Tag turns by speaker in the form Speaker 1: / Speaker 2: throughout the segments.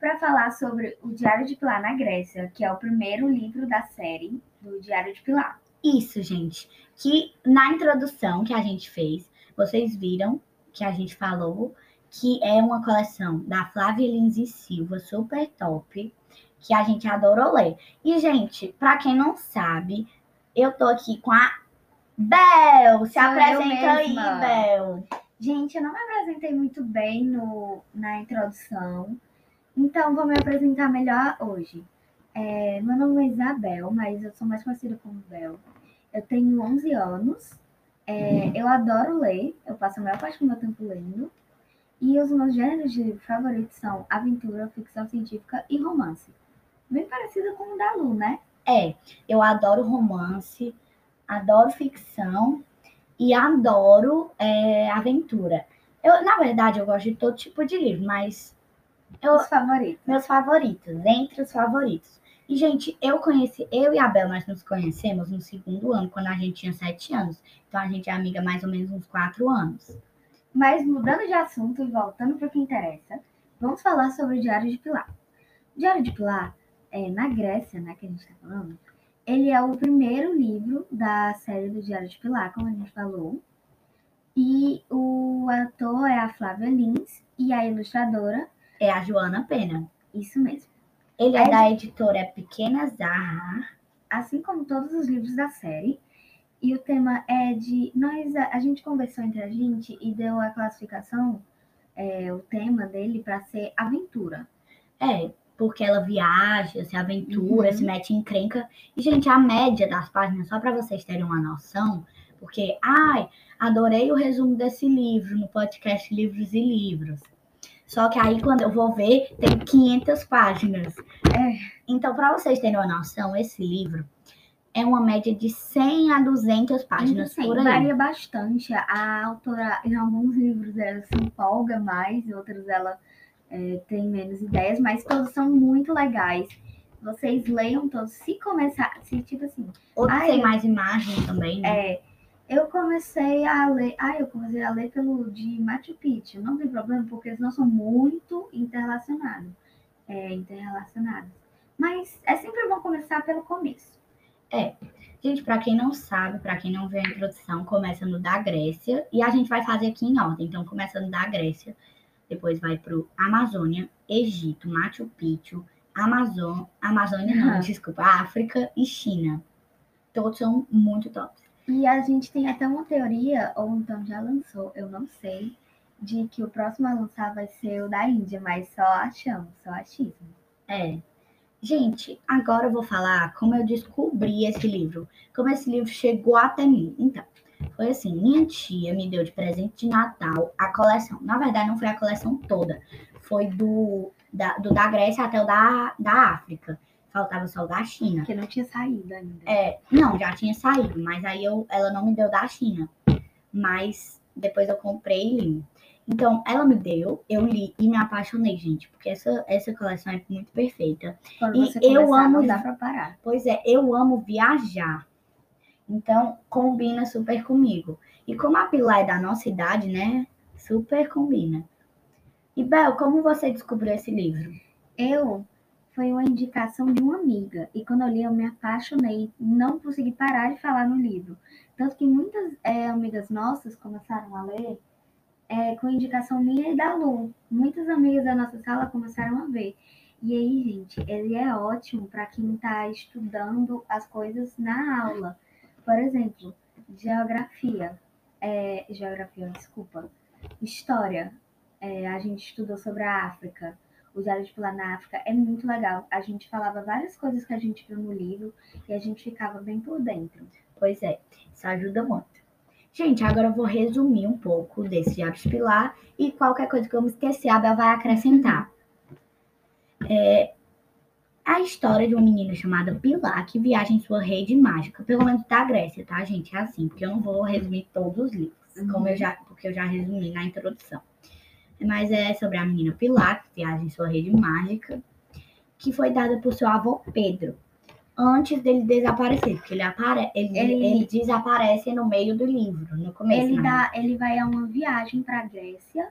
Speaker 1: para falar sobre o Diário de Pilar na Grécia, que é o primeiro livro da série do Diário de Pilar.
Speaker 2: Isso, gente. Que na introdução que a gente fez, vocês viram que a gente falou que é uma coleção da Flávia Lins e Silva, super top, que a gente adorou ler. E, gente, para quem não sabe, eu tô aqui com a Bel. Se
Speaker 1: Sou
Speaker 2: apresenta aí. Bel.
Speaker 1: Gente, eu não me apresentei muito bem no, na introdução, então vou me apresentar melhor hoje. É, meu nome é Isabel, mas eu sou mais conhecida como Bel. Eu tenho 11 anos, é, eu adoro ler, eu passo a maior parte do meu tempo lendo. E os meus gêneros de favoritos são aventura, ficção científica e romance. Bem parecido com o da Lu, né?
Speaker 2: É, eu adoro romance, adoro ficção e adoro é, aventura. Eu, na verdade, eu gosto de todo tipo de livro, mas eu,
Speaker 1: Os favoritos.
Speaker 2: meus favoritos, entre os favoritos. E, gente, eu conheci, eu e a Bel, nós nos conhecemos no segundo ano, quando a gente tinha sete anos. Então, a gente é amiga mais ou menos uns quatro anos.
Speaker 1: Mas mudando de assunto e voltando para o que interessa, vamos falar sobre o Diário de Pilar. O Diário de Pilar, é, na Grécia, né, que a gente está falando, ele é o primeiro livro da série do Diário de Pilar, como a gente falou. E o ator é a Flávia Lins e a ilustradora,
Speaker 2: É a Joana Pena.
Speaker 1: isso mesmo.
Speaker 2: Ele é
Speaker 1: É
Speaker 2: da editora Pequena Zarra.
Speaker 1: Assim como todos os livros da série. E o tema é de. Nós, a, a gente conversou entre a gente e deu a classificação, é, o tema dele para ser aventura.
Speaker 2: É, porque ela viaja, se aventura,
Speaker 1: Uhum.
Speaker 2: se mete em encrenca. E, gente, a média das páginas, só para vocês terem uma noção, porque, ai, adorei o resumo desse livro no podcast Livros e Livros. Só que aí, quando eu vou ver, tem 500 páginas.
Speaker 1: É.
Speaker 2: Então, para vocês terem uma noção, esse livro é uma média de 100 a 200 páginas
Speaker 1: Sim,
Speaker 2: por aí.
Speaker 1: varia bastante. A autora, em alguns livros, ela se empolga mais, em outros ela é, tem menos ideias, mas todos são muito legais. Vocês leiam todos. Se começar, se tipo assim,
Speaker 2: Outros
Speaker 1: Ai,
Speaker 2: tem
Speaker 1: eu-
Speaker 2: mais imagem também, né?
Speaker 1: é, eu comecei a ler. Ah, eu comecei a ler pelo de Machu Picchu. Não tem problema, porque eles não são muito interrelacionados. É, interrelacionados. Mas é sempre bom começar pelo começo.
Speaker 2: Gente, pra quem não sabe, pra quem não viu a introdução, começa no da Grécia e a gente vai fazer aqui em ordem. Então, começa no da Grécia, depois vai pro Amazônia, Egito, Machu Picchu, Amazon, Amazônia não,
Speaker 1: Aham.
Speaker 2: desculpa, África e China. Todos são muito tops.
Speaker 1: E a gente tem até uma teoria, ou então já lançou, eu não sei, de que o próximo a lançar vai ser o da Índia, mas só achamos, só achismo.
Speaker 2: É. Gente, agora eu vou falar como eu descobri esse livro. Como esse livro chegou até mim. Então, foi assim, minha tia me deu de presente de Natal a coleção. Na verdade, não foi a coleção toda. Foi do da, do da Grécia até o da, da África. Faltava só o da China.
Speaker 1: Porque não tinha saído ainda.
Speaker 2: É, não, já tinha saído, mas aí eu, ela não me deu da China. Mas depois eu comprei e li. Então, ela me deu, eu li e me apaixonei, gente, porque essa, essa coleção é muito perfeita.
Speaker 1: Quando
Speaker 2: e
Speaker 1: você
Speaker 2: eu amo
Speaker 1: não dá pra parar.
Speaker 2: Pois é, eu amo viajar. Então, combina super comigo. E como a Pilar é da nossa idade, né? Super combina. E Bel, como você descobriu esse livro?
Speaker 1: Eu, foi uma indicação de uma amiga, e quando eu li eu me apaixonei, não consegui parar de falar no livro. Tanto que muitas é, amigas nossas começaram a ler é, com indicação minha e da Lu. Muitas amigas da nossa sala começaram a ver. E aí, gente, ele é ótimo para quem está estudando as coisas na aula. Por exemplo, geografia. É, geografia, desculpa. História. É, a gente estudou sobre a África. O Diário de Pilar na África é muito legal. A gente falava várias coisas que a gente viu no livro e a gente ficava bem por dentro.
Speaker 2: Pois é, isso ajuda muito. Gente, agora eu vou resumir um pouco desse de Pilar e qualquer coisa que eu me esquecer, a Bel vai acrescentar. É a história de uma menina chamada Pilar que viaja em sua rede mágica, pelo menos da Grécia, tá, gente? É assim, porque eu não vou resumir todos os livros, como eu já, porque eu já resumi na introdução. Mas é sobre a menina Pilar que viaja em sua rede mágica, que foi dada por seu avô Pedro. antes dele desaparecer, porque ele, apare... ele,
Speaker 1: Ele-
Speaker 2: ele desaparece no meio do livro, no começo.
Speaker 1: Ele,
Speaker 2: né?
Speaker 1: dá, ele vai a uma viagem para Grécia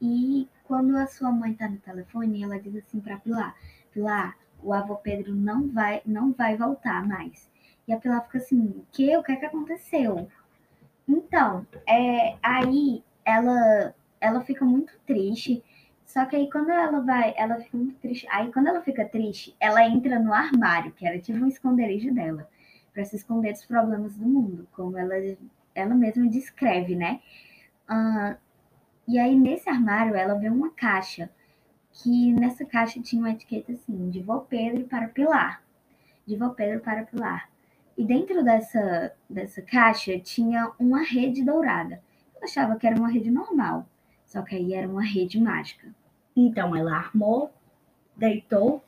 Speaker 1: e quando a sua mãe tá no telefone, ela diz assim para Pilar: Pilar, o avô Pedro não vai, não vai voltar mais. E a Pilar fica assim: o que? O que é que aconteceu? Então, é, aí ela, ela fica muito triste. Só que aí quando ela vai, ela fica muito triste. Aí quando ela fica triste, ela entra no armário, que era tipo um esconderijo dela, para se esconder dos problemas do mundo, como ela ela mesma descreve, né? Ah, e aí, nesse armário, ela vê uma caixa, que nessa caixa tinha uma etiqueta assim, de Vô Pedro para Pilar. De Vô Pedro para Pilar. E dentro dessa, dessa caixa tinha uma rede dourada. Eu achava que era uma rede normal, só que aí era uma rede mágica.
Speaker 2: Então ela armou, deitou,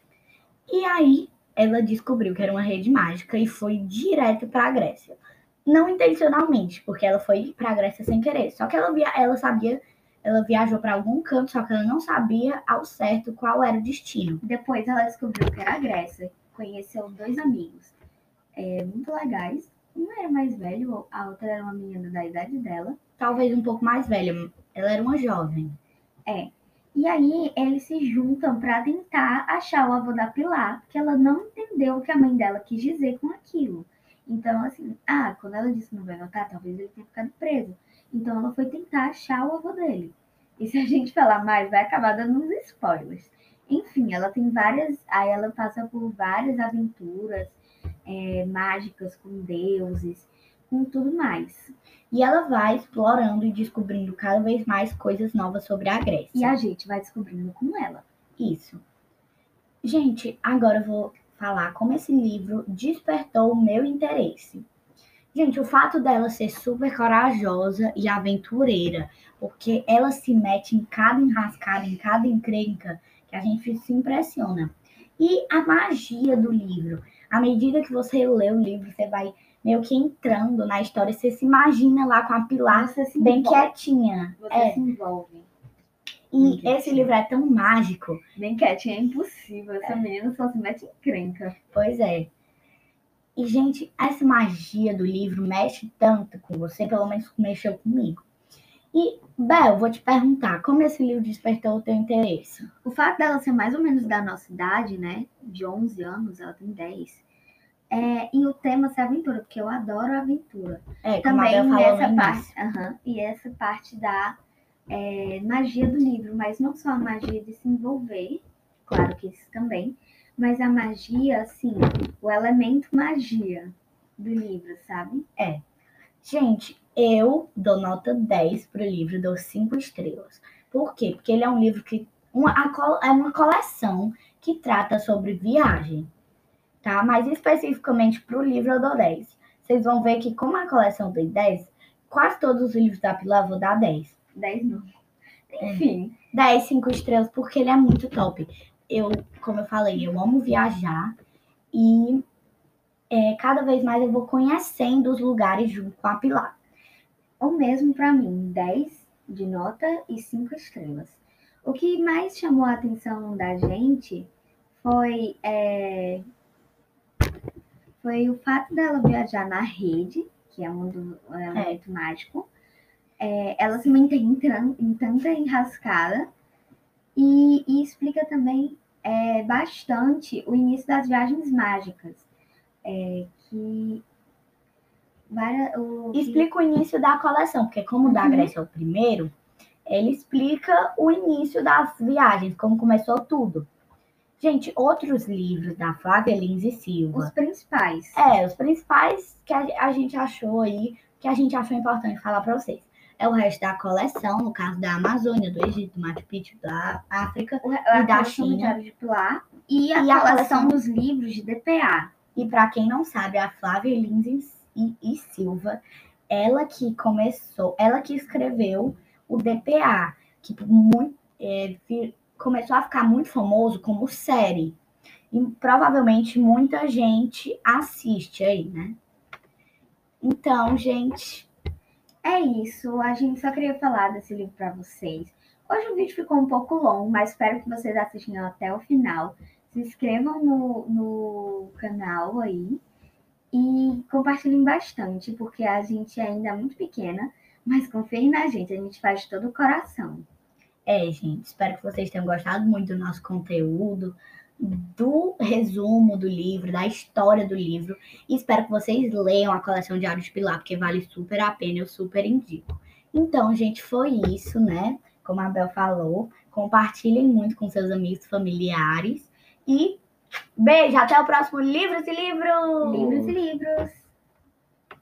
Speaker 2: e aí ela descobriu que era uma rede mágica e foi direto para a Grécia. Não intencionalmente, porque ela foi para a Grécia sem querer. Só que ela, via, ela sabia, ela viajou para algum canto, só que ela não sabia ao certo qual era o destino.
Speaker 1: Depois ela descobriu que era a Grécia, conheceu dois amigos é, muito legais. Um era mais velho, a outra era uma menina da idade dela.
Speaker 2: Talvez um pouco mais velha, ela era uma jovem.
Speaker 1: E aí eles se juntam para tentar achar o avô da Pilar, porque ela não entendeu o que a mãe dela quis dizer com aquilo. Então, assim, ah, quando ela disse que não vai voltar, talvez ele tenha ficado preso. Então ela foi tentar achar o avô dele. E se a gente falar mais, vai acabar dando uns spoilers. Enfim, ela tem várias. Aí ela passa por várias aventuras é, mágicas com deuses, com tudo mais.
Speaker 2: E ela vai explorando e descobrindo cada vez mais coisas novas sobre a Grécia.
Speaker 1: E a gente vai descobrindo com ela.
Speaker 2: Isso. Gente, agora eu vou falar como esse livro despertou o meu interesse. Gente, o fato dela ser super corajosa e aventureira, porque ela se mete em cada enrascada, em cada encrenca, que a gente se impressiona. E a magia do livro. À medida que você lê o livro, você vai meio que entrando na história, você se imagina lá com a Pilar
Speaker 1: Você se
Speaker 2: bem
Speaker 1: envolve.
Speaker 2: quietinha.
Speaker 1: Você
Speaker 2: É,
Speaker 1: se envolve.
Speaker 2: e
Speaker 1: Entendi.
Speaker 2: esse livro é tão mágico.
Speaker 1: Bem quietinha, é impossível. Essa menina só se mete em crenca.
Speaker 2: Pois é. E, gente, essa magia do livro mexe tanto com você, pelo menos mexeu comigo. E, Bel, vou te perguntar, como esse livro despertou o teu interesse?
Speaker 1: O fato dela ser mais ou menos da nossa idade, né? De 11 anos, ela tem 10. É, e o tema ser aventura, porque eu adoro aventura.
Speaker 2: É,
Speaker 1: Também
Speaker 2: a Bel falou
Speaker 1: nessa
Speaker 2: no
Speaker 1: parte. aham, e essa parte da é, magia do livro, mas não só a magia de se envolver, claro que isso também, mas a magia, assim, o elemento magia do livro, sabe?
Speaker 2: Gente, eu dou nota 10 pro livro, dou 5 estrelas. Por quê? Porque ele é um livro que... Uma, é uma coleção que trata sobre viagem, tá? Mas especificamente pro livro eu dou 10. Vocês vão ver que como a coleção tem 10, quase todos os livros da Pilar eu vou dar 10.
Speaker 1: 10 não.
Speaker 2: É.
Speaker 1: Enfim,
Speaker 2: 10, 5 estrelas, porque ele é muito top. Eu, como eu falei, eu amo viajar e é, cada vez mais eu vou conhecendo os lugares junto com a Pilar.
Speaker 1: o mesmo pra mim, 10 de nota e 5 estrelas. O que mais chamou a atenção da gente foi, é, foi o fato dela viajar na rede, que é um do é um elemento mágico. É, ela se mantém em, em tanta enrascada e, e explica também é, bastante o início das viagens mágicas. É, que o,
Speaker 2: Explica o início da coleção, porque como o da
Speaker 1: Uhum.
Speaker 2: Grécia é o primeiro, ele explica o início das viagens, como começou tudo. Gente, outros livros da Flávia Lins e Silva.
Speaker 1: os principais.
Speaker 2: É, os principais que a, a gente achou aí, que a gente achou importante falar para vocês. É o resto da coleção, no caso da Amazônia, do Egito, do Machu Picchu, da África.
Speaker 1: O,
Speaker 2: E da China.
Speaker 1: De Pilar e a,
Speaker 2: E a
Speaker 1: coleção dos livros de DPA.
Speaker 2: E para quem não sabe, a Flávia Lins e, e Silva, ela que começou, ela que escreveu o DPA, que por muito, é, começou a ficar muito famoso como série. E provavelmente muita gente assiste aí, né? Então, gente,
Speaker 1: É isso, a gente só queria falar desse livro para vocês. Hoje o vídeo ficou um pouco longo, mas espero que vocês assistam até o final. se inscrevam no, no canal aí e compartilhem bastante, porque a gente ainda é muito pequena, mas confiem na gente, a gente faz de todo o coração.
Speaker 2: É, gente, espero que vocês tenham gostado muito do nosso conteúdo, do resumo do livro, da história do livro. E espero que vocês leiam a coleção de Aros Pilar, porque vale super a pena, eu super indico. Então, gente, foi isso, né? Como a Bel falou, compartilhem muito com seus amigos familiares. E beijo, até o próximo Livros e Livros!
Speaker 1: Livros e livros!